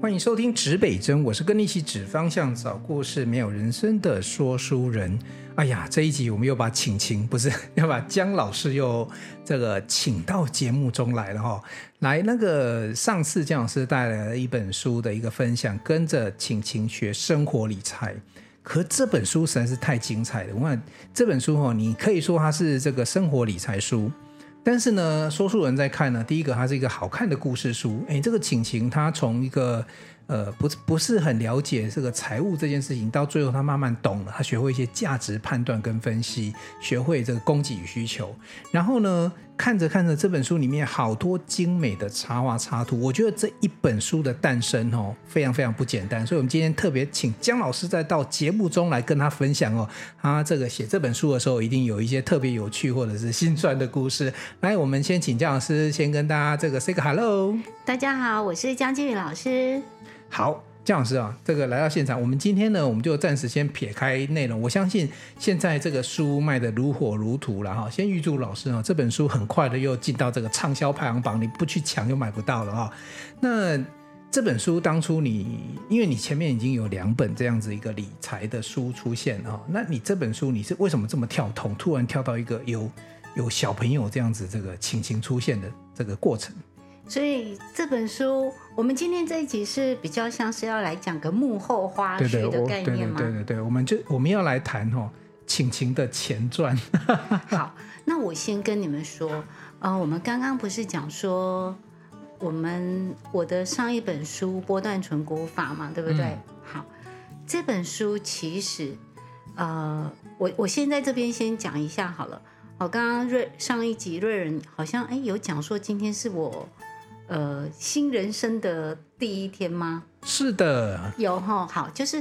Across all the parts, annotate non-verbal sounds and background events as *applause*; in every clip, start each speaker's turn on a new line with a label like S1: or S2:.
S1: 欢迎收听指北针，我是跟你一起指方向、找故事、没有人生的说书人。哎呀，这一集我们又把晴晴不是要把姜老师又这个请到节目中来了哈、哦。来，那个上次姜老师带来了一本书的一个分享，跟着晴晴学生活理财。可这本书实在是太精彩了。我看这本书哦，你可以说它是这个生活理财书。但是呢，说书人在看呢，第一个它是一个好看的故事书。哎，这个晴晴他从一个。呃，不不是很了解这个财务这件事情，到最后他慢慢懂了，他学会一些价值判断跟分析，学会这个供给与需求。然后呢，看着看着这本书里面好多精美的插画插图，我觉得这一本书的诞生哦，非常非常不简单。所以，我们今天特别请姜老师再到节目中来跟他分享哦，他这个写这本书的时候，一定有一些特别有趣或者是心酸的故事。*laughs* 来，我们先请姜老师先跟大家这个 say 个 hello。
S2: 大家好，我是姜金宇老师。
S1: 好，姜老师啊，这个来到现场，我们今天呢，我们就暂时先撇开内容。我相信现在这个书卖得如火如荼了哈。先预祝老师啊，这本书很快的又进到这个畅销排行榜，你不去抢就买不到了哈。那这本书当初你，因为你前面已经有两本这样子一个理财的书出现哈，那你这本书你是为什么这么跳通，突然跳到一个有有小朋友这样子这个情形出现的这个过程？
S2: 所以这本书，我们今天这一集是比较像是要来讲个幕后花絮的概念吗？
S1: 对对对，对，对，我们就我们要来谈哦，晴晴的前传。*laughs*
S2: 好，那我先跟你们说，呃，我们刚刚不是讲说，我们我的上一本书《波段存股法》嘛，对不对？嗯、好，这本书其实，呃，我我先在这边先讲一下好了。我刚刚瑞上一集瑞仁好像哎有讲说今天是我。呃，新人生的第一天吗？
S1: 是的，
S2: 有哈。好，就是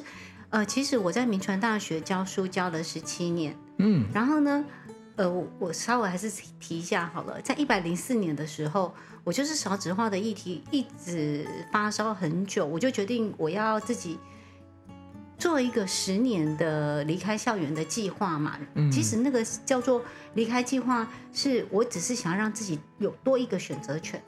S2: 呃，其实我在民传大学教书教了十七年，
S1: 嗯，
S2: 然后呢，呃，我，我稍微还是提一下好了，在一百零四年的时候，我就是少子化的议题一直发烧很久，我就决定我要自己。做一个十年的离开校园的计划嘛，嗯，其实那个叫做离开计划，是我只是想要让自己有多一个选择权。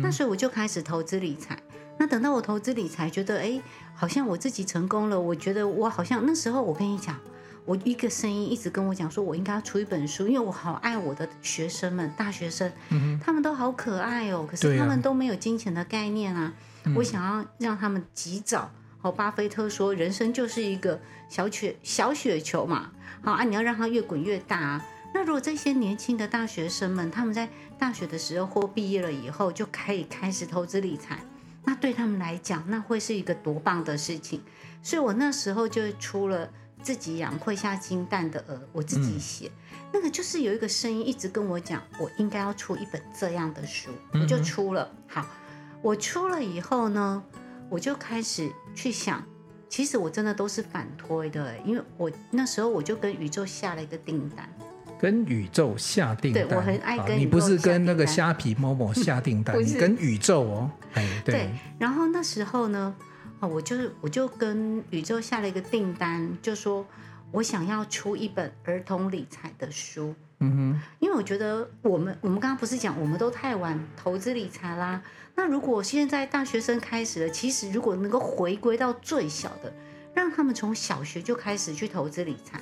S2: 那所以我就开始投资理财。那等到我投资理财，觉得哎，好像我自己成功了。我觉得我好像那时候，我跟你讲，我一个声音一直跟我讲，说我应该要出一本书，因为我好爱我的学生们，大学生，嗯，他们都好可爱哦，可是他们都没有金钱的概念啊。啊我想要让他们及早。好，巴菲特说，人生就是一个小雪小雪球嘛。好啊，你要让它越滚越大啊。那如果这些年轻的大学生们，他们在大学的时候或毕业了以后，就可以开始投资理财，那对他们来讲，那会是一个多棒的事情。所以我那时候就出了自己养会下金蛋的鹅，我自己写，嗯，那个就是有一个声音一直跟我讲，我应该要出一本这样的书，我就出了。好，我出了以后呢，我就开始去想，其实我真的都是反推的，因为我那时候我就跟宇宙下了一个订单，
S1: 跟宇宙下订单。
S2: 对，我很爱跟。
S1: 你不是跟那个虾皮某某下订 *laughs* 单，你跟宇宙哦。哎，对。
S2: 对，然后那时候呢，我就是我就跟宇宙下了一个订单，就说我想要出一本儿童理财的书。嗯哼，因为我觉得我们我们刚刚不是讲我们都太晚投资理财啦。那如果现在大学生开始了，其实如果能够回归到最小的，让他们从小学就开始去投资理财，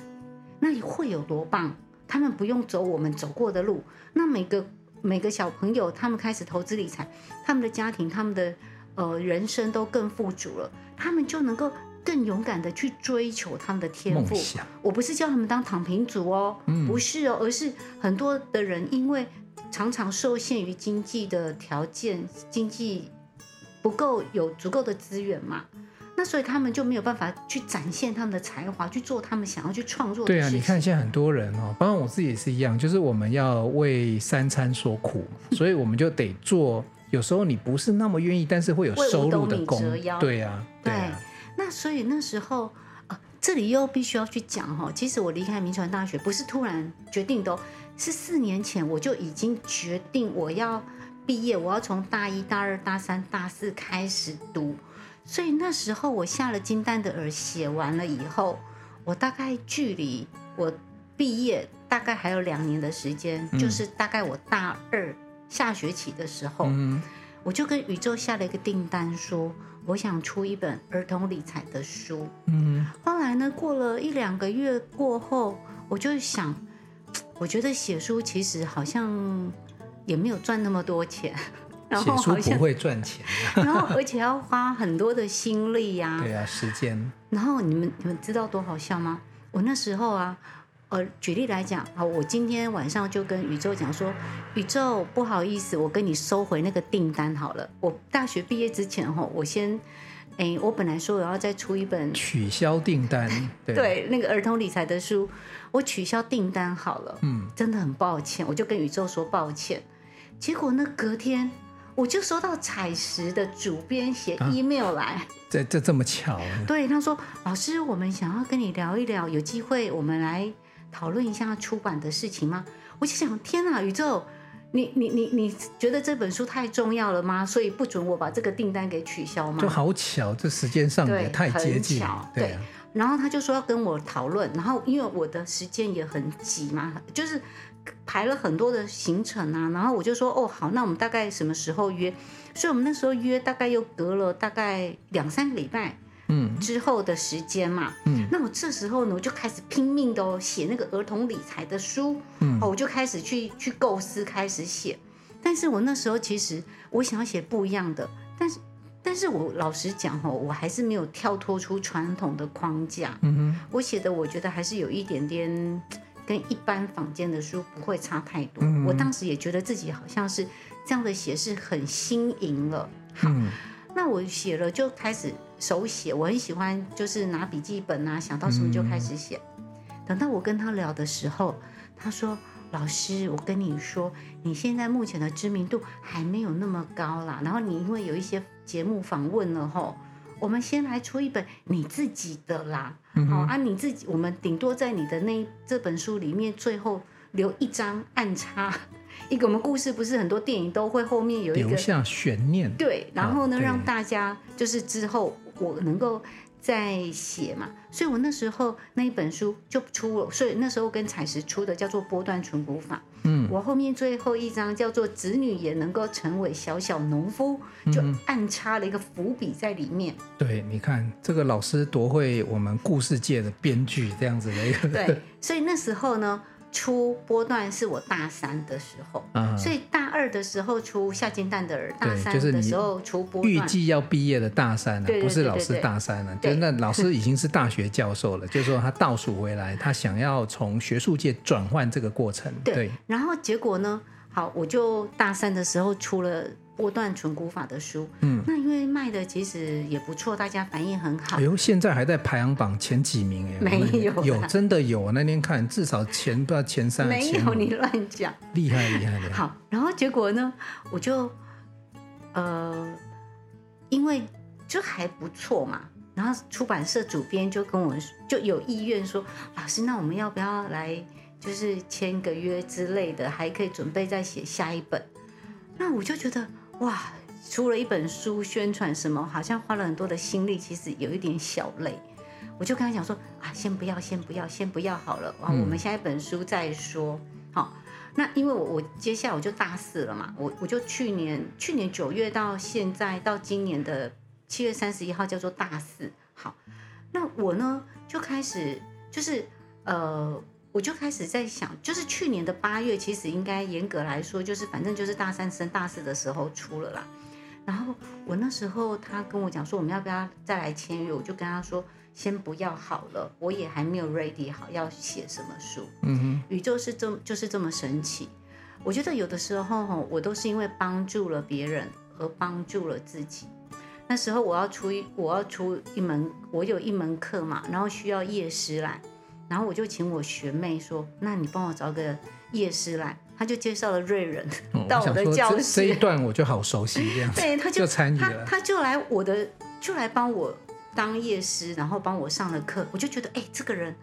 S2: 那你会有多棒？他们不用走我们走过的路。那每个每个小朋友他们开始投资理财，他们的家庭、他们的呃人生都更富足了，他们就能够。更勇敢的去追求他们的天赋。我不是叫他们当躺平族哦，嗯，不是哦，而是很多的人因为常常受限于经济的条件，经济不够有足够的资源嘛，那所以他们就没有办法去展现他们的才华，去做他们想要去创作。对
S1: 啊，你看现在很多人哦，包括我自己也是一样，就是我们要为三餐所苦，*laughs* 所以我们就得做。有时候你不是那么愿意，但是会有收入的工。对呀，对啊。对
S2: 那所以那时候，呃，这里又必须要去讲哈。其实我离开民传大学不是突然决定的，是四年前我就已经决定我要毕业，我要从大一大二大三大四开始读。所以那时候我下了金蛋的耳写完了以后，我大概距离我毕业大概还有两年的时间，嗯，就是大概我大二下学期的时候，嗯，我就跟宇宙下了一个订单，说我想出一本儿童理财的书。
S1: 嗯，
S2: 后来呢，过了一两个月过后，我就想，我觉得写书其实好像也没有赚那么多钱，然后好像
S1: 不会赚钱，
S2: 然后而且要花很多的心力呀、啊，
S1: 对啊，时间。
S2: 然后你们你们知道多好笑吗？我那时候啊。呃，举例来讲，好，我今天晚上就跟宇宙讲说，宇宙不好意思，我跟你收回那个订单好了。我大学毕业之前哈，我先，哎，我本来说我要再出一本
S1: 取消订单，*laughs* 对，
S2: 对，那个儿童理财的书，我取消订单好了，嗯，真的很抱歉，我就跟宇宙说抱歉。结果呢，隔天我就收到彩石的主编写 email 来，啊、
S1: 这这这么巧？
S2: 对，他说，老师，我们想要跟你聊一聊，有机会我们来。讨论一下出版的事情吗？我就想，天哪，宇宙，你你你你觉得这本书太重要了吗？所以不准我把这个订单给取消吗？
S1: 就好巧，这时间上也太接近。
S2: 对，对，对，然后他就说要跟我讨论，然后因为我的时间也很挤嘛，就是排了很多的行程啊，然后我就说哦好，那我们大概什么时候约？所以我们那时候约大概又隔了大概两三个礼拜。嗯，之后的时间嘛，嗯，那我这时候呢，我就开始拼命的写那个儿童理财的书，嗯，哦，我就开始去去构思，开始写。但是我那时候其实我想要写不一样的，但是，但是我老实讲哦，我还是没有跳脱出传统的框架，嗯哼，我写的我觉得还是有一点点跟一般坊间的书不会差太多。嗯，我当时也觉得自己好像是这样的写是很新颖了，好。嗯那我写了就开始手写，我很喜欢，就是拿笔记本啊，想到什么就开始写。嗯。等到我跟他聊的时候，他说：“老师，我跟你说，你现在目前的知名度还没有那么高啦。然后你因为有一些节目访问了吼，我们先来出一本你自己的啦。好、啊，你自己，我们顶多在你的那这本书里面最后留一张暗插。”一个我们故事不是很多电影都会后面有一个
S1: 留下悬念，
S2: 对，然后呢，让大家就是之后我能够再写嘛，所以我那时候那一本书就出了，所以那时候跟彩石出的叫做波段存股法，嗯，我后面最后一章叫做子女也能够成为小小农夫，就暗插了一个伏笔在里面。
S1: 嗯、对，你看这个老师多会我们故事界的编剧这样子的一个，
S2: 对，所以那时候呢。出波段是我大三的时候，嗯、所以大二的时候出下金蛋的儿，大三的时候出波段。
S1: 预计要毕业的大三了，不是老师大三了，就那老师已经是大学教授了，*laughs* 就是说他倒数回来，他想要从学术界转换这个过程。对，对，
S2: 然后结果呢？好，我就大三的时候出了。波段存股法的书，嗯，那因为卖的其实也不错，大家反应很好。
S1: 哎呦，现在还在排行榜前几名哎，
S2: 没有，
S1: 有真的有，我那天看至少前不知道前三，
S2: 没有你乱讲，
S1: 厉害厉害的。
S2: 好，然后结果呢，我就呃，因为就还不错嘛，然后出版社主编就跟我就有意愿说，老师，那我们要不要来就是签个约之类的，还可以准备再写下一本。那我就觉得。哇，出了一本书，宣传什么，好像花了很多的心力，其实有一点小累。我就跟他讲说啊，先不要，先不要，先不要好了，哇，我们下一本书再说。好，那因为我我接下来我就大四了嘛，我我就去年去年九月到现在到今年的七月三十一号叫做大四。好，那我呢就开始就是呃。我就开始在想，就是去年的八月，其实应该严格来说，就是反正就是大三升大四的时候出了啦。然后我那时候他跟我讲说，我们要不要再来签约？我就跟他说，先不要好了，我也还没有 ready 好要写什么书。嗯哼，宇宙是这就是这么神奇。我觉得有的时候我都是因为帮助了别人而帮助了自己。那时候我要出一我要出一门，我有一门课嘛，然后需要夜师来。然后我就请我学妹说：“那你帮我找个夜师来。”他就介绍了瑞仁 *laughs* 到我的教室。
S1: 这一段我就好熟悉，这样 *laughs*
S2: 对，他就，
S1: 就参与了。
S2: 他他就来我的，就来帮我当夜师，然后帮我上了课。我就觉得，哎，这个人，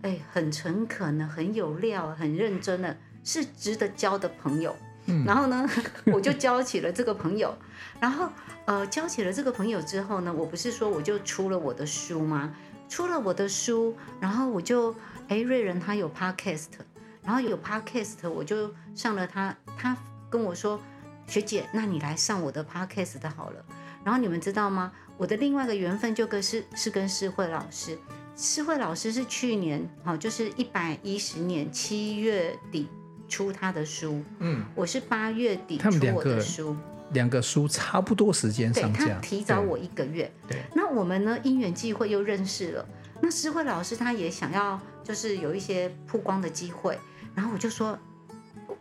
S2: 哎，很诚恳的，很有料，很认真的，是值得交的朋友。嗯。然后呢，*laughs* 我就交起了这个朋友。然后，呃，交起了这个朋友之后呢，我不是说我就出了我的书吗？出了我的书，然后我就哎，瑞仁他有 podcast，然后有 podcast，我就上了他，他跟我说学姐，那你来上我的 podcast 的好了。然后你们知道吗？我的另外一个缘分就跟是是跟诗慧老师，诗慧老师是去年好，就是一百一十年七月底出他的书，嗯，我是八月底出我的书，
S1: 两个书差不多时间上架，
S2: 他提早我一个月，
S1: 对，对，
S2: 那我们呢因缘际会又认识了，那诗慧老师他也想要就是有一些曝光的机会，然后我就说，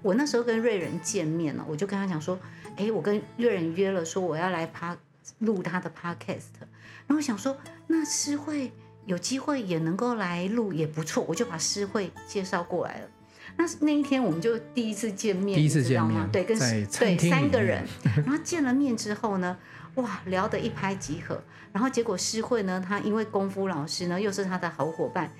S2: 我那时候跟瑞仁见面了，我就跟他讲说，哎，我跟瑞仁约了说我要来趴。录他的 podcast，然后我想说，那诗慧有机会也能够来录也不错，我就把诗慧介绍过来了。那那一天我们就第一次见面，
S1: 第一次见面，
S2: 对，跟对三个人，*laughs* 然后见了面之后呢，哇，聊得一拍即合。然后结果诗慧呢，她因为功夫老师呢又是她的好伙伴，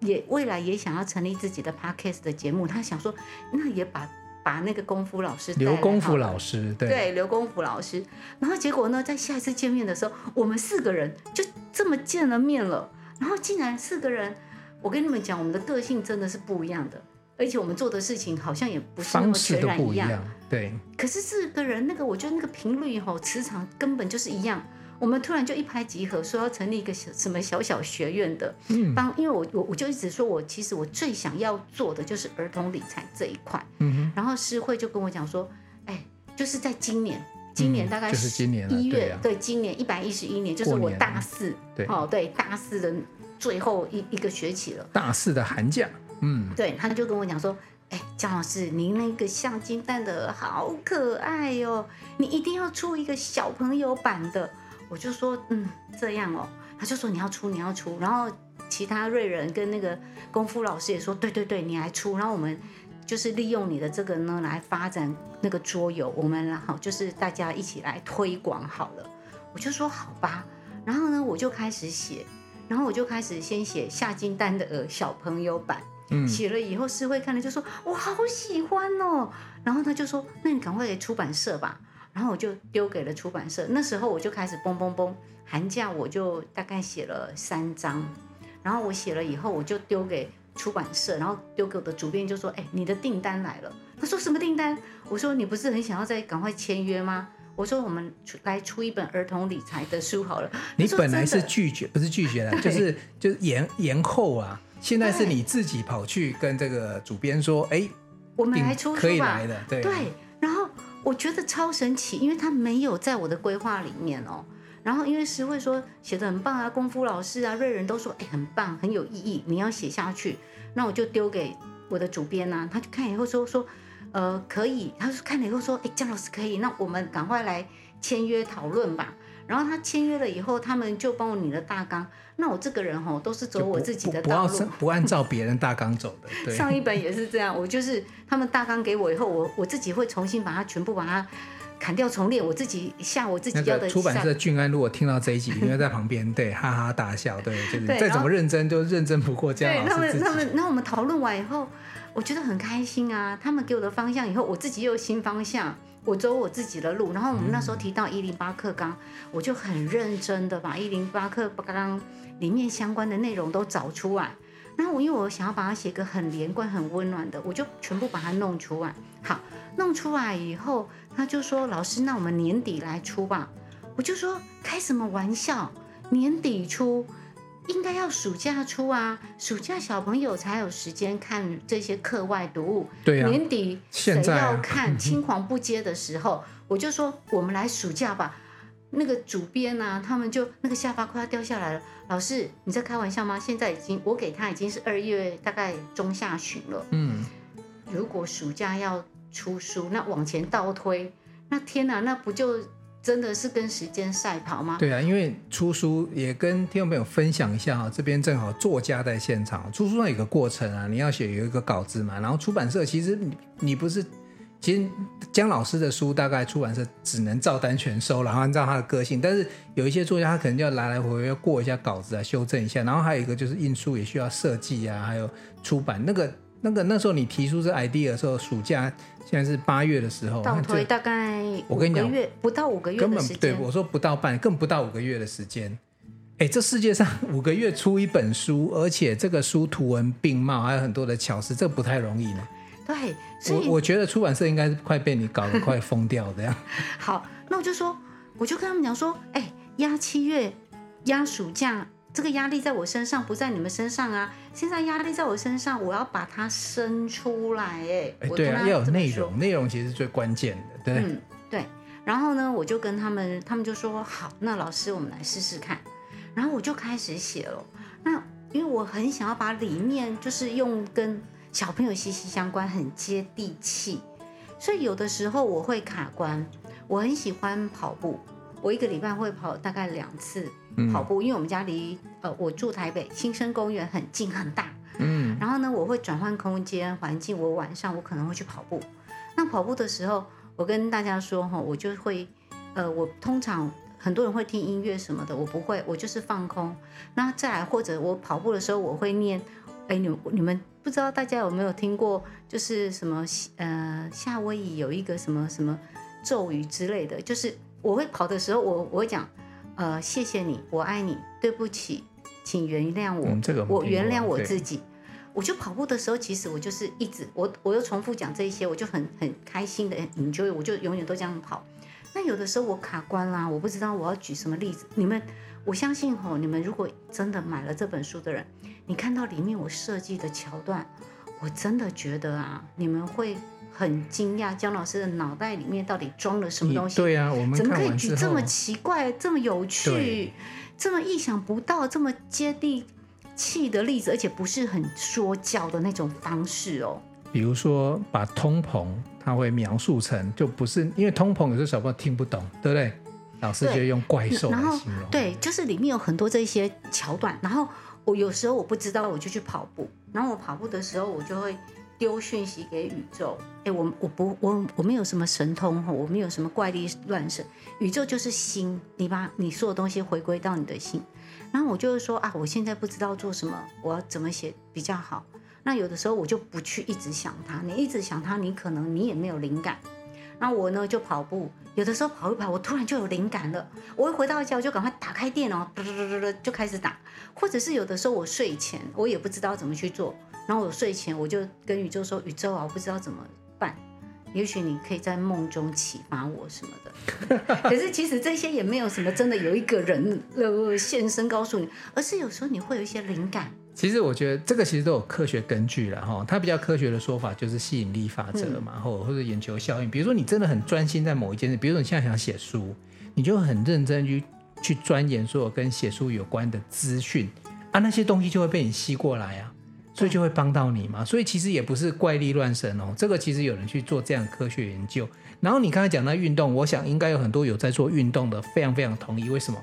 S2: 也未来也想要成立自己的 podcast 的节目，她想说，那也把。把那个功夫老师
S1: 刘功夫老师，对
S2: 对，刘功夫老师。然后结果呢，在下一次见面的时候，我们四个人就这么见了面了。然后竟然四个人，我跟你们讲，我们的个性真的是不一样的，而且我们做的事情好像也不是那么全然一样。
S1: 对。可
S2: 是这个人那个，我觉得那个频率吼，磁场根本就是一样。我们突然就一拍即合，说要成立一个小什么小小学院的，嗯，帮，因为我我我就一直说我其实我最想要做的就是儿童理财这一块，嗯哼，然后诗慧就跟我讲说，哎，就是在今年，今年大概是今年一月，对，今年一百一十一年，就是我大四，对，哦，对，大四的最后一一个学期了，
S1: 大四的寒假，嗯，
S2: 对，他就跟我讲说，哎，江老师，您那个像金蛋的好可爱哟，你一定要出一个小朋友版的。我就说，嗯，这样哦，他就说你要出，你要出，然后其他瑞人跟那个功夫老师也说，对对对，你来出，然后我们就是利用你的这个呢来发展那个桌游，我们然后就是大家一起来推广好了。我就说好吧，然后呢我就开始写，然后我就开始先写下金丹的小朋友版，嗯，写了以后诗慧看了就说，我好喜欢哦，然后他就说，那你赶快给出版社吧。然后我就丢给了出版社，那时候我就开始嘣嘣嘣，寒假我就大概写了三章，然后我写了以后我就丢给出版社，然后丢给我的主编就说：“哎，你的订单来了。”他说：“什么订单？”我说：“你不是很想要再赶快签约吗？”我说：“我们出来出一本儿童理财的书好了。”
S1: 你本来是拒绝，不是拒绝了，就是就是延延后啊。现在是你自己跑去跟这个主编说：“哎，
S2: 我们来出书吧。”
S1: 可以来的，对。
S2: 对我觉得超神奇，因为他没有在我的规划里面哦。然后因为诗慧说写的很棒啊，功夫老师啊，瑞仁都说哎很棒，很有意义，你要写下去。那我就丢给我的主编啊，他就看以后说说呃可以，他说看了以后说哎江老师可以，那我们赶快来签约讨论吧。然后他签约了以后，他们就帮我拟了大纲。那我这个人吼都是走我自己的道路，
S1: 不，不，*laughs* 不按照别人大纲走的。对，
S2: 上一本也是这样，我就是他们大纲给我以后，我我自己会重新把它全部把它砍掉重练，我自己下我自己要的。
S1: 出版社俊安如果听到这一集，因为在旁边对哈哈大笑，对，就是 *laughs* 再怎么认真就认真不过这样。对，
S2: 他们他们，那我们讨论完以后，我觉得很开心啊。他们给我的方向以后，我自己又有新方向。我走我自己的路，然后我们那时候提到一零八课纲，我就很认真的把一零八课纲里面相关的内容都找出来。然后我因为我想要把它写个很连贯、很温暖的，我就全部把它弄出来。好，弄出来以后，他就说：“老师，那我们年底来出吧。”我就说：“开什么玩笑？年底出？”应该要暑假出啊，暑假小朋友才有时间看这些课外读物。
S1: 对啊，
S2: 年底谁要看青黄不接的时候，*laughs* 我就说我们来暑假吧。那个主编啊，他们就那个下巴快要掉下来了。老师，你在开玩笑吗？现在已经我给他已经是二月大概中下旬了。嗯，如果暑假要出书，那往前倒推，那天哪，那不就？真的是跟时间赛跑吗？
S1: 对啊，因为出书也跟听众朋友分享一下哈，这边正好作家在现场，出书上有个过程啊，你要写有一个稿子嘛，然后出版社其实你你不是，其实江老师的书大概出版社只能照单全收，然后按照他的个性，但是有一些作家他可能就要来来回回要过一下稿子啊，修正一下，然后还有一个就是印书也需要设计啊，还有出版那个。那个那时候你提出这 idea 的时候，暑假现在是八月的时候，
S2: 倒推大概我跟你讲，不到五个月，
S1: 根本对我说不到半，更不到五个月的时间。哎，这世界上五个月出一本书，而且这个书图文并茂，还有很多的巧思，这不太容易呢。
S2: 对，所以
S1: 我我觉得出版社应该是快被你搞得快疯掉这样。*laughs* *laughs*
S2: 好，那我就说，我就跟他们讲说，哎，压七月，压暑假，这个压力在我身上，不在你们身上啊。现在压力在我身上，我要把它生出来，哎，
S1: 哎，对啊，要有内容，内容其实是最关键的，对。
S2: 嗯，对。然后呢，我就跟他们，他们就说好，那老师，我们来试试看。然后我就开始写了。那因为我很想要把里面就是用跟小朋友息息相关，很接地气，所以有的时候我会卡关。我很喜欢跑步，我一个礼拜会跑大概两次跑步，嗯、因为我们家离呃我住台北新生公园很近很大。嗯，然后呢，我会转换空间环境，我晚上我可能会去跑步。那跑步的时候。我跟大家说哈，我就会，呃，我通常很多人会听音乐什么的，我不会，我就是放空。那再来或者我跑步的时候，我会念，哎，你们你们不知道大家有没有听过，就是什么呃夏威夷有一个什么什么咒语之类的，就是我会跑的时候，我我会讲，呃，谢谢你，我爱你，对不起，请原谅我，
S1: 嗯这个、
S2: 我原谅我自己。我就跑步的时候，其实我就是一直我我又重复讲这一些，我就很很开心的 enjoy，我就永远都这样跑。那有的时候我卡关啦，我不知道我要举什么例子。你们，我相信吼，你们如果真的买了这本书的人，你看到里面我设计的桥段，我真的觉得啊，你们会很惊讶，姜老师的脑袋里面到底装了什么东西？
S1: 对啊，我们
S2: 怎么可以举这么奇怪、这么有趣、这么意想不到、这么接地气的例子，而且不是很说教的那种方式哦。
S1: 比如说，把通膨，它会描述成就不是因为通膨，有时候小朋友听不懂，对不对？老师就用怪兽来形容。
S2: 对，就是里面有很多这些桥段。然后我有时候我不知道，我就去跑步。然后我跑步的时候，我就会丢讯息给宇宙。哎，我我不我我没有什么神通哈，我没有什么怪力乱神。宇宙就是心，你把你所有东西回归到你的心。然后我就是说啊，我现在不知道做什么，我要怎么写比较好。那有的时候我就不去一直想它，你一直想它，你可能你也没有灵感。那我呢就跑步，有的时候跑一跑，我突然就有灵感了。我一回到家，我就赶快打开电脑，嘟嘟嘟嘟嘟就开始打。或者是有的时候我睡前，我也不知道怎么去做，然后我睡前我就跟宇宙说，宇宙啊，我不知道怎么办。也许你可以在梦中启发我什么的，*laughs* 可是其实这些也没有什么真的有一个人呃现身告诉你，而是有时候你会有一些灵感。
S1: 其实我觉得这个其实都有科学根据了哈，它比较科学的说法就是吸引力法则嘛，或、嗯、或者眼球效应。比如说你真的很专心在某一件事，比如说你现在想写书，你就很认真去去钻研所有跟写书有关的资讯啊，那些东西就会被你吸过来啊。所以就会帮到你嘛，所以其实也不是怪力乱神哦，这个其实有人去做这样科学研究。然后你刚才讲到运动，我想应该有很多有在做运动的，非常非常同意。为什么？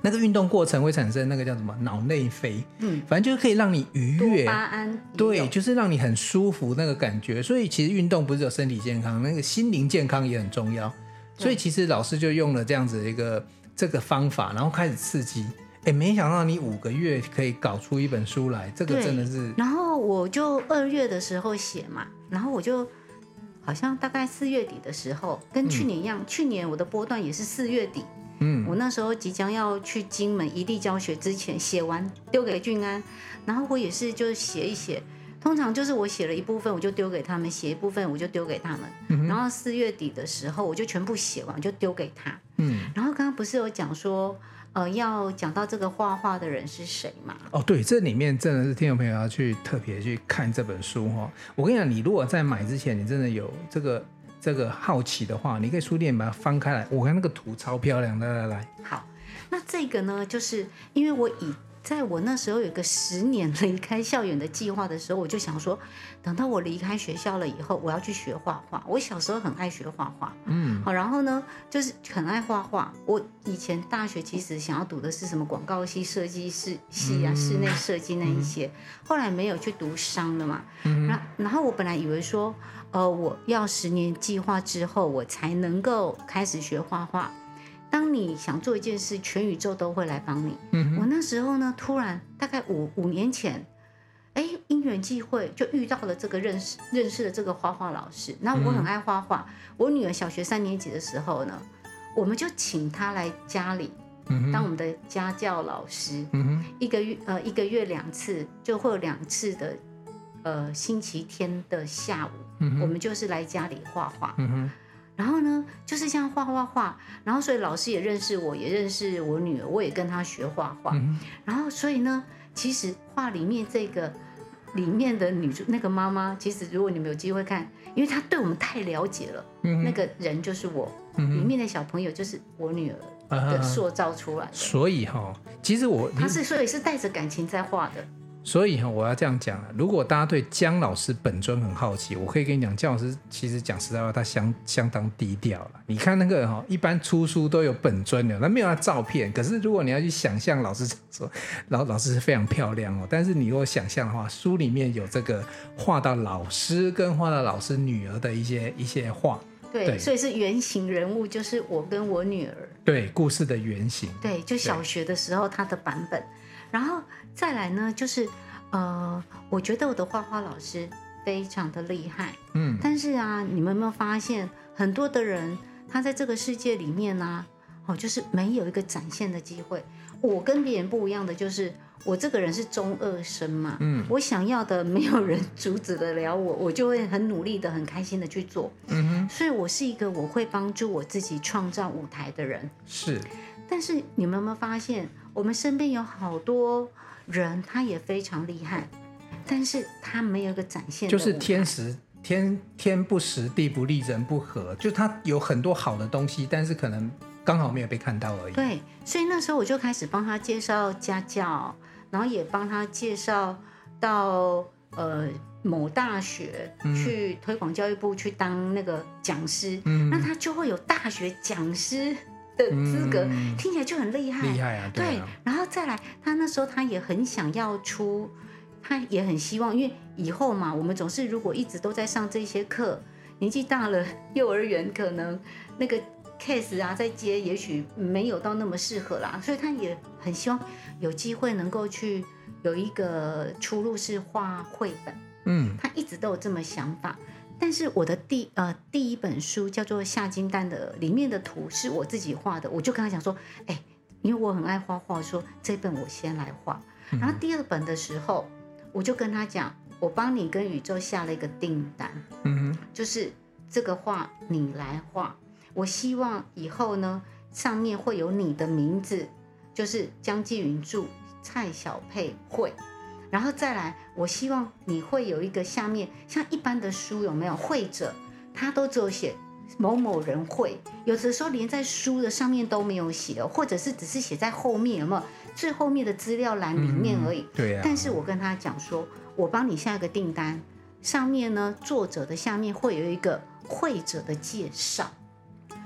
S1: 那个运动过程会产生那个叫什么脑内啡，嗯，反正就是可以让你愉悦，
S2: 多巴胺，
S1: 对，就是让你很舒服那个感觉。所以其实运动不是有身体健康，那个心灵健康也很重要。所以其实老师就用了这样子的一个这个方法，然后开始刺激。哎，没想到你五个月可以搞出一本书来，这个真的是。
S2: 然后我就二月的时候写嘛，然后我就好像大概四月底的时候，跟去年一样，嗯、去年我的波段也是四月底。嗯，我那时候即将要去金门一地教学之前写完，丢给俊安，然后我也是就写一写，通常就是我写了一部分我就丢给他们，写一部分我就丢给他们，嗯、然后四月底的时候我就全部写完就丢给他。嗯，然后刚刚不是有讲说。呃，要讲到这个画画的人是谁嘛？
S1: 哦，对，这里面真的是听众朋友要去特别去看这本书哈。我跟你讲，你如果在买之前，你真的有这个这个好奇的话，你可以书店把它翻开来。我看那个图超漂亮的，来来来。
S2: 好，那这个呢，就是因为我以。在我那时候有个十年离开校园的计划的时候，我就想说，等到我离开学校了以后，我要去学画画。我小时候很爱学画画，嗯，好，然后呢，就是很爱画画。我以前大学其实想要读的是什么广告系、设计师系啊、室内设计那一些，后来没有去读商了嘛。然然后我本来以为说，呃，我要十年计划之后，我才能够开始学画画。当你想做一件事，全宇宙都会来帮你。嗯，我那时候呢，突然大概五五年前，哎，因缘际会就遇到了这个认识认识的这个画画老师。那我很爱画画，嗯、我女儿小学三年级的时候呢，我们就请她来家里当我们的家教老师。嗯，一个月呃一个月两次，就会有两次的呃星期天的下午，
S1: 嗯
S2: 我们就是来家里
S1: 画画。
S2: 然后呢，就是这样画画画，然后所以老师也认识我，也认识我女儿，我也跟她学画画。
S1: 嗯
S2: 然后所以呢，其实画里面这个里面的女主那个妈妈，其实如果你们有机会看，因为她对我们太了解了，
S1: 嗯
S2: 那个人就是我，
S1: 嗯
S2: 里面的小朋友就是我女儿
S1: 啊
S2: 的塑造出来的。
S1: 所以哈，其实我
S2: 她是所以是带着感情在画的。
S1: 所以哈，我要这样讲啊，如果大家对姜老师本尊很好奇，我可以跟你讲，姜老师其实讲实在话，他相相当低调了。你看那个哈，一般出书都有本尊的，那没有他照片。可是如果你要去想象，老师说 *laughs* 老老师是非常漂亮哦。但是你如果想象的话，书里面有这个画到老师跟画到老师女儿的一些一些画，
S2: 对，
S1: 对
S2: 所以是原型人物，就是我跟我女儿。
S1: 对故事的原型。
S2: 对，就小学的时候他的版本，然后再来呢，就是呃，我觉得我的画画老师非常的厉害，
S1: 嗯，
S2: 但是啊，你们有没有发现，很多的人他在这个世界里面呢、啊，哦，就是没有一个展现的机会。我跟别人不一样的就是，我这个人是中二生嘛，
S1: 嗯，
S2: 我想要的没有人阻止得了我，我就会很努力的、很开心的去做，
S1: 嗯哼，
S2: 所以我是一个我会帮助我自己创造舞台的人。
S1: 是，
S2: 但是你们有没有发现，我们身边有好多人，他也非常厉害，但是他没有一个展现
S1: 就是天时天天不时，地不利，人不和，就他有很多好的东西，但是可能刚好没有被看到而已。
S2: 对，所以那时候我就开始帮他介绍家教，然后也帮他介绍到呃某大学去推广教育部去当那个讲师，
S1: 嗯
S2: 那他就会有大学讲师的资格，
S1: 嗯
S2: 听起来就很厉害。
S1: 厉害啊，对
S2: 然后再来，他那时候他也很想要出，他也很希望，因为以后嘛，我们总是如果一直都在上这些课，年纪大了，幼儿园可能那个 case 啊，在接也许没有到那么适合啦，所以他也很希望有机会能够去有一个出路是画绘本，
S1: 嗯。
S2: 他一直都有这么想法。但是我的第呃第一本书叫做《下金蛋》的，里面的图是我自己画的，我就跟他讲说，哎，因为我很爱画画，说这本我先来画。然后第二本的时候，我就跟他讲，我帮你跟宇宙下了一个订单，
S1: 嗯哼，
S2: 就是这个画你来画，我希望以后呢上面会有你的名字，就是江继云著、蔡小佩绘。然后再来，我希望你会有一个下面像一般的书有没有绘者，他都只有写某某人绘，有的时候连在书的上面都没有写哦，或者是只是写在后面有没有最后面的资料栏里面而已。
S1: 嗯对呀、
S2: 但是我跟他讲说，我帮你下一个订单，上面呢作者的下面会有一个绘者的介绍。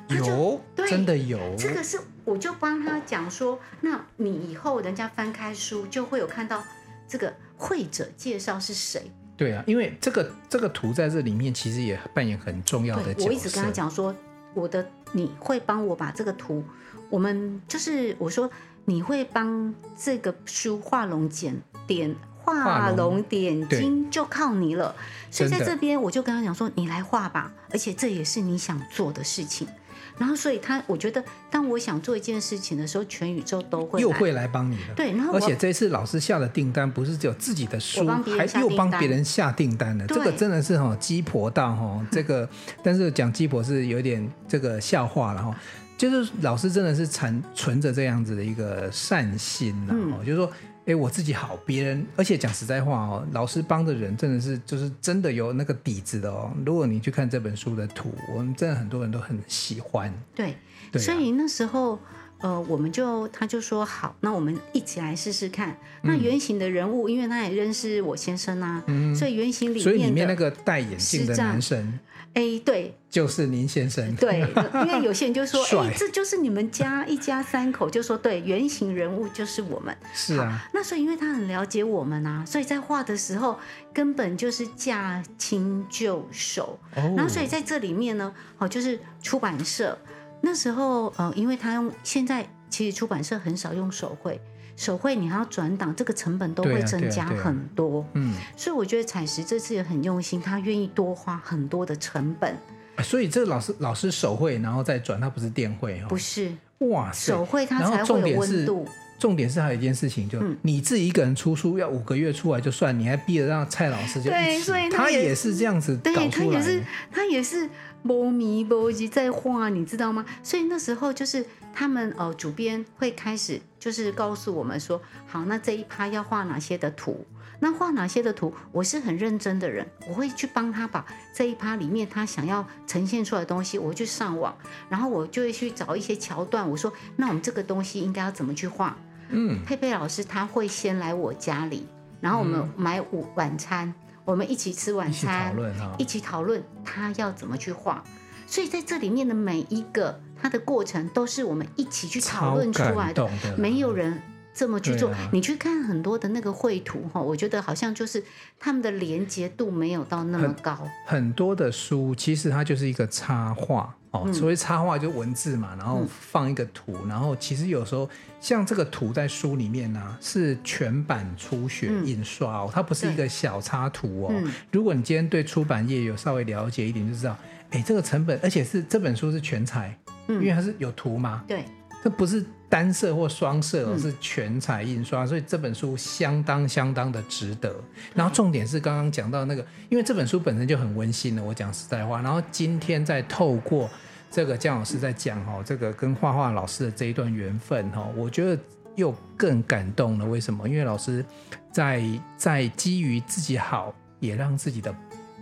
S1: 有，
S2: 对
S1: 真的有，
S2: 这个是我就帮他讲说，那你以后人家翻开书就会有看到这个绘者介绍是谁。
S1: 对啊，因为这个这个图在这里面其实也扮演很重要的角色。
S2: 我一直跟他讲说，我的你会帮我把这个图，我们就是我说你会帮这个书画龙点点画龙点睛，就靠你了。所以在这边我就跟他讲说，你来画吧，而且这也是你想做的事情。然后，所以他我觉得，当我想做一件事情的时候，全宇宙都会
S1: 又会来帮你的。
S2: 对，然后
S1: 而且这次老师下的订单不是只有自己的书，还又帮别人下订单了。这个真的是哈鸡婆到哈 *laughs* 这个，但是讲鸡婆是有点这个笑话了哈。就是老师真的是存存着这样子的一个善心呐，嗯、就是说。哎，我自己好，别人，而且讲实在话哦，老师帮的人真的是就是真的有那个底子的哦。如果你去看这本书的图，我们真的很多人都很喜欢。
S2: 对，
S1: 对啊、
S2: 所以那时候呃，我们就他就说好，那我们一起来试试看。那原型的人物，嗯、因为他也认识我先生啊，嗯、所以原型里面，
S1: 所以里面那个戴眼镜的男生。
S2: 哎，对，
S1: 就是您先生。
S2: 对，因为有些人就说，*laughs* 哎，这就是你们家一家三口，就说对，原型人物就是我们。
S1: 是啊。
S2: 那所以，因为他很了解我们啊，所以在画的时候根本就是驾轻就熟。哦。然后，所以在这里面呢，哦，就是出版社那时候，呃，因为他用现在其实出版社很少用手绘。手绘你还要转档，这个成本都会增加很多。
S1: 啊啊啊、嗯，
S2: 所以我觉得彩石这次也很用心，他愿意多花很多的成本。
S1: 所以这个老师老师手绘，然后再转，他不是电绘哦。
S2: 不是，
S1: 哇塞，
S2: 手绘它才会有温度。
S1: 重点是还有一件事情，就你自己一个人出书要五个月出来就算，你还逼着让蔡老师就
S2: 对，所以
S1: 他也是这样子搞出来，
S2: 对，他也是他也是摸迷摸急在画，你知道吗？所以那时候就是他们呃主编会开始就是告诉我们说，好，那这一趴要画哪些的图。那画哪些的图？我是很认真的人，我会去帮他把这一趴里面他想要呈现出来的东西，我去上网，然后我就会去找一些桥段。我说，那我们这个东西应该要怎么去画？嗯，佩佩老师他会先来我家里，然后我们买午晚餐，我们一起吃晚餐，一起讨论，一起讨论他要怎么去画。所以在这里面的每一个他的过程，都是我们一起去讨论出来的，的没有人。这么去做，啊、你去看很多的那个绘图哈，我觉得好像就是他们的连接度没有到那么高。
S1: 很，很多的书其实它就是一个插画哦，嗯、所谓插画就文字嘛，然后放一个图，嗯、然后其实有时候像这个图在书里面呢、啊、是全版初学印刷哦，嗯、它不是一个小插图哦。嗯、如果你今天对出版业有稍微了解一点，就知道，哎，这个成本，而且是这本书是全彩，嗯、因为它是有图嘛，
S2: 对。
S1: 这不是单色或双色，而是全彩印刷，嗯、所以这本书相当相当的值得。然后重点是刚刚讲到那个，因为这本书本身就很温馨了，我讲实在话。然后今天再透过这个姜老师在讲哈，这个跟画画老师的这一段缘分哈，我觉得又更感动了。为什么？因为老师在在基于自己好，也让自己的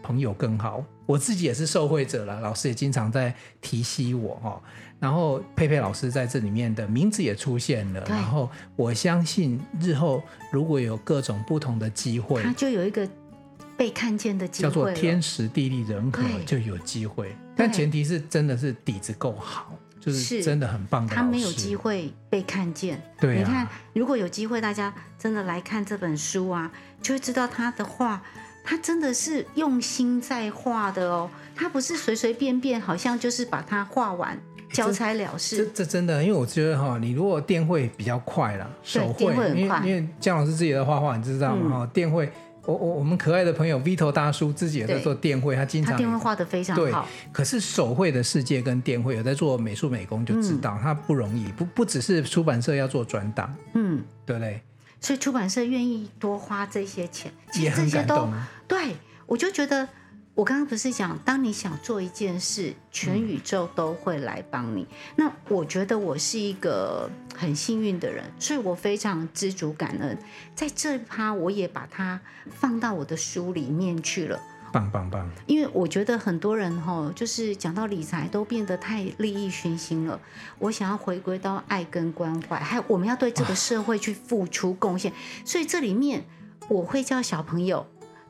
S1: 朋友更好。我自己也是受惠者了，老师也经常在提醒我哈。然后佩佩老师在这里面的名字也出现了，对。然后我相信日后如果有各种不同的机会，
S2: 他就有一个被看见的机会，
S1: 叫做天时地利人和就有机会，但前提是真的是底子够好，就是真的很棒的。
S2: 他没有机会被看见，
S1: 对、啊，
S2: 你看如果有机会，大家真的来看这本书啊，就会知道他的画，他真的是用心在画的哦，他不是随随便便，好像就是把它画完。交差了事，
S1: 这这真的，因为我觉得哈，你如果电绘比较快啦，手绘，因为因为姜老师自己的画画，你知道吗？哈、嗯，电绘，我我我们可爱的朋友 Vito 大叔自己也在做电绘，他经常他电绘
S2: 画的非常好。
S1: 可是手绘的世界跟电绘有在做美术美工，就知道它不容易，不不只是出版社要做转档，嗯，对不对？
S2: 所以出版社愿意多花这些钱，
S1: 其实这些都
S2: 对，我就觉得。我刚刚不是讲，当你想做一件事，全宇宙都会来帮你。嗯、那我觉得我是一个很幸运的人，所以我非常知足感恩。在这一趴，我也把它放到我的书里面去了。
S1: 棒棒棒！
S2: 因为我觉得很多人哈，就是讲到理财都变得太利益熏心了。我想要回归到爱跟关怀，还有我们要对这个社会去付出贡献。所以这里面我会教小朋友。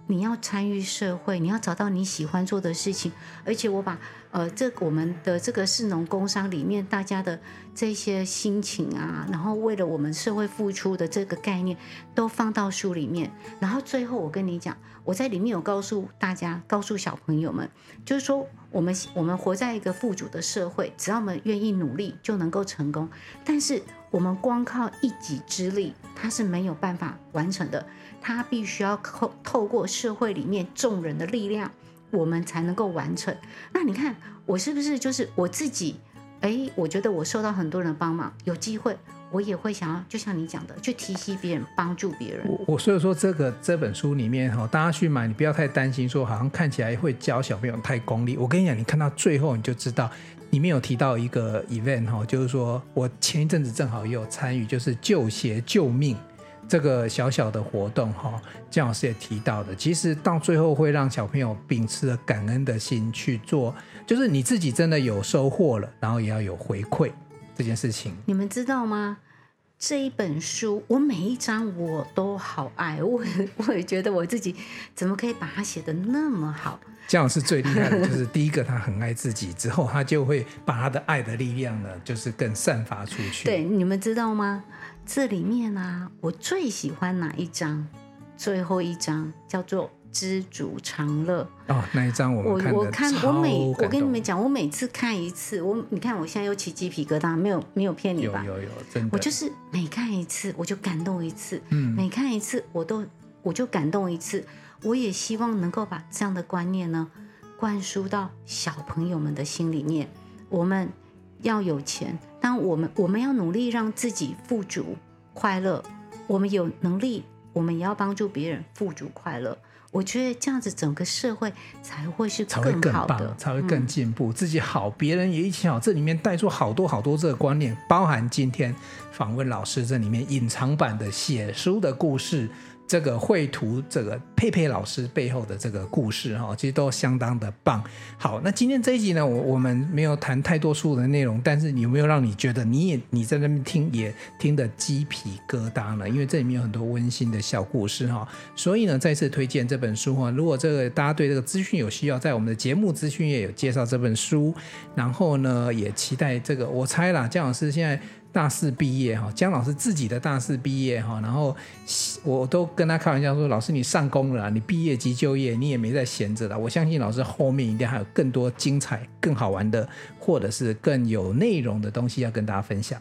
S2: 你要参与社会，你要找到你喜欢做的事情，而且我把呃这我们的这个士农工商里面大家的这些心情啊，然后为了我们社会付出的这个概念都放到书里面，然后最后我跟你讲，我在里面有告诉大家，告诉小朋友们，就是说我们我们活在一个富足的社会，只要我们愿意努力就能够成功，但是我们光靠一己之力，它是没有办法完成的。他必须要透透过社会里面众人的力量，我们才能够完成。那你看我是不是就是我自己？哎，我觉得我受到很多人帮忙，有机会我也会想要，就像你讲的，去提携别人，帮助别人。
S1: 我所以说这个这本书里面哈，大家去买，你不要太担心说好像看起来会教小朋友太功利。我跟你讲，你看到最后你就知道，里面有提到一个 event 哈，就是说我前一阵子正好也有参与，就是旧鞋救命。这个小小的活动哈，姜老师也提到的，其实到最后会让小朋友秉持着感恩的心去做，就是你自己真的有收获了，然后也要有回馈这件事情。
S2: 你们知道吗？这一本书，我每一章我都好爱，我 *laughs* 我也觉得我自己怎么可以把它写的那么好？
S1: 姜老师最厉害的就是第一个，他很爱自己，之后他就会把他的爱的力量呢，就是更散发出去。
S2: 对，你们知道吗？这里面啊，我最喜欢哪一章？最后一章叫做“知足常乐”。
S1: 哦，那一章我
S2: 我我看我每我跟你们讲，我每次看一次，我你看我现在又起鸡皮疙瘩，没有没有骗你吧？
S1: 有有有，真的。
S2: 我就是每看一次我就感动一次，嗯，每看一次我都我就感动一次。我也希望能够把这样的观念呢，灌输到小朋友们的心里面。我们要有钱。当我们我们要努力让自己富足，快乐，我们有能力，我们也要帮助别人富足快乐。我觉得这样子整个社会才会是更好的，
S1: 才会更棒，才会更进步。嗯、自己好，别人也一起好。这里面带出好多好多这个观念，包含今天访问老师这里面隐藏版的写书的故事。这个绘图，这个佩佩老师背后的这个故事哈，其实都相当的棒。好，那今天这一集呢，我我们没有谈太多书的内容，但是有没有让你觉得你也你在那边听也听得鸡皮疙瘩呢？因为这里面有很多温馨的小故事哈，所以呢，再次推荐这本书哈。如果这个大家对这个资讯有需要，在我们的节目资讯页有介绍这本书，然后呢，也期待这个，我猜啦，姜老师现在。大四毕业哈，姜老师自己的大四毕业哈，然后我都跟他开玩笑说：“老师你上工了，你毕业即就业，你也没在闲着了。”我相信老师后面一定还有更多精彩、更好玩的，或者是更有内容的东西要跟大家分享。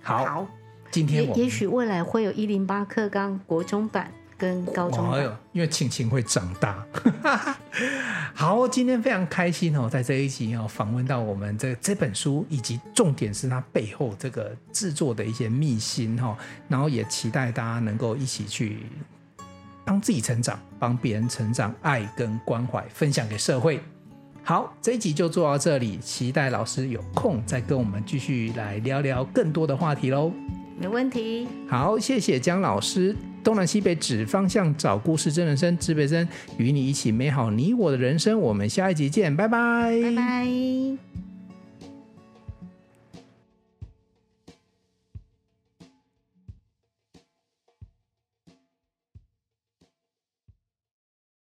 S1: 好，好今天我
S2: 也许未来会有一零八课纲国中版。跟高中，
S1: 因为晴晴会长大。*laughs* 好，今天非常开心哦，在这一集哦访问到我们这这本书，以及重点是它背后这个制作的一些秘辛哈，然后也期待大家能够一起去帮自己成长，帮别人成长，爱跟关怀分享给社会。好，这一集就做到这里，期待老师有空再跟我们继续来聊聊更多的话题喽。
S2: 没问题。
S1: 好，谢谢姜老师。东南西北指方向，找故事真人生，指北针与你一起美好你我的人生。我们下一集见，拜拜。
S2: 拜拜。